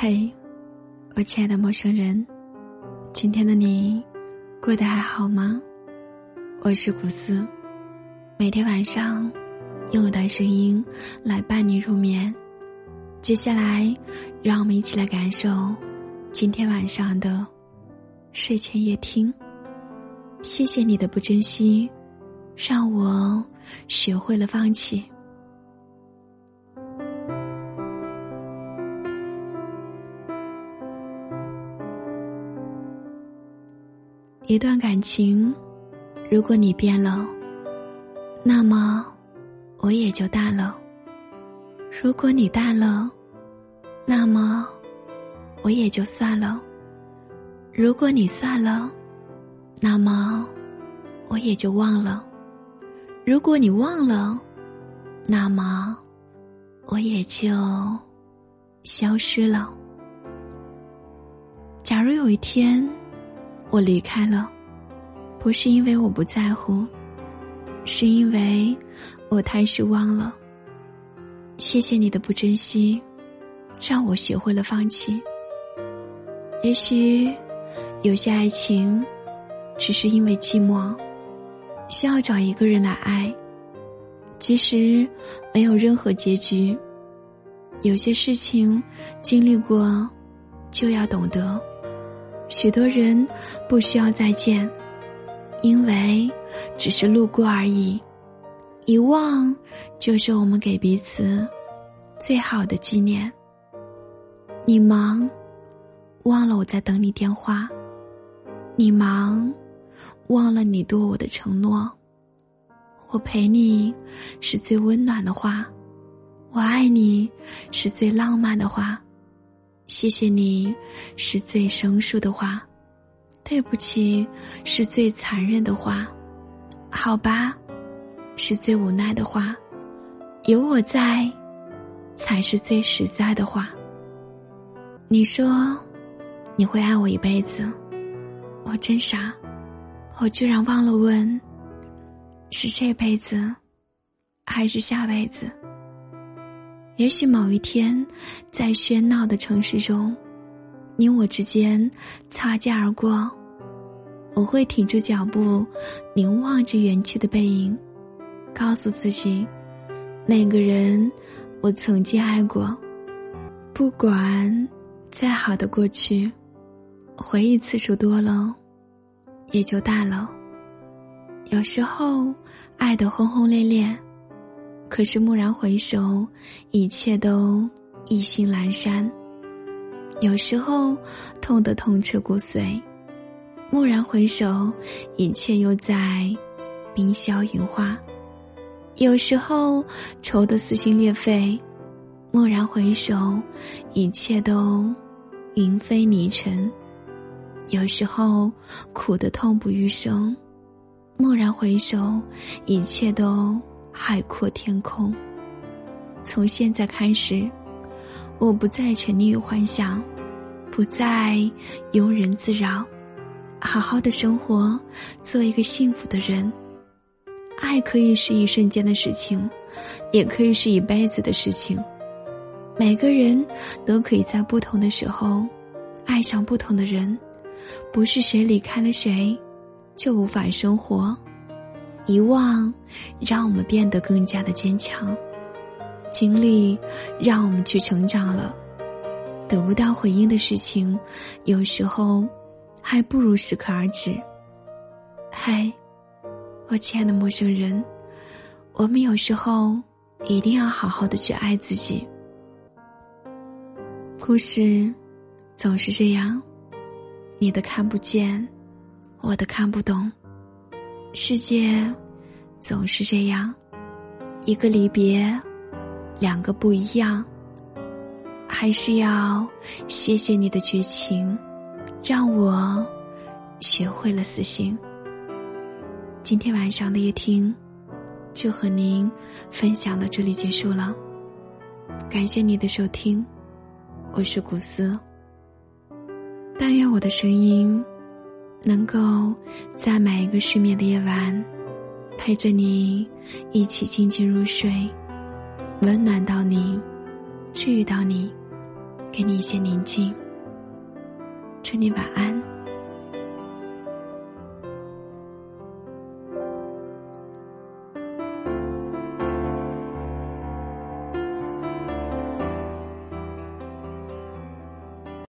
嘿，我亲爱的陌生人，今天的你过得还好吗？我是古斯，每天晚上用我的声音来伴你入眠。接下来，让我们一起来感受今天晚上的睡前夜听。谢谢你的不珍惜，让我学会了放弃。一段感情，如果你变了，那么我也就淡了；如果你淡了，那么我也就算了；如果你算了，那么我也就忘了；如果你忘了，那么我也就消失了。假如有一天。我离开了，不是因为我不在乎，是因为我太失望了。谢谢你的不珍惜，让我学会了放弃。也许有些爱情，只是因为寂寞，需要找一个人来爱。其实没有任何结局。有些事情经历过，就要懂得。许多人不需要再见，因为只是路过而已。遗忘就是我们给彼此最好的纪念。你忙，忘了我在等你电话；你忙，忘了你对我的承诺。我陪你是最温暖的话，我爱你是最浪漫的话。谢谢你，是最生疏的话；对不起，是最残忍的话；好吧，是最无奈的话；有我在，才是最实在的话。你说你会爱我一辈子，我真傻，我居然忘了问：是这辈子，还是下辈子？也许某一天，在喧闹的城市中，你我之间擦肩而过，我会停住脚步，凝望着远去的背影，告诉自己，那个人我曾经爱过。不管再好的过去，回忆次数多了，也就淡了。有时候，爱的轰轰烈烈。可是蓦然回首，一切都意兴阑珊。有时候痛得痛彻骨髓，蓦然回首，一切又在冰消云化。有时候愁得撕心裂肺，蓦然回首，一切都云飞泥尘。有时候苦得痛不欲生，蓦然回首，一切都。海阔天空。从现在开始，我不再沉溺于幻想，不再庸人自扰，好好的生活，做一个幸福的人。爱可以是一瞬间的事情，也可以是一辈子的事情。每个人都可以在不同的时候，爱上不同的人。不是谁离开了谁，就无法生活。遗忘，让我们变得更加的坚强；经历，让我们去成长了。得不到回应的事情，有时候还不如适可而止。嗨，我亲爱的陌生人，我们有时候一定要好好的去爱自己。故事总是这样，你的看不见，我的看不懂。世界总是这样，一个离别，两个不一样。还是要谢谢你的绝情，让我学会了死心。今天晚上的夜听就和您分享到这里结束了，感谢你的收听，我是古斯。但愿我的声音。能够在每一个失眠的夜晚，陪着你一起静静入睡，温暖到你，治愈到你。给你一些宁静。祝你晚安。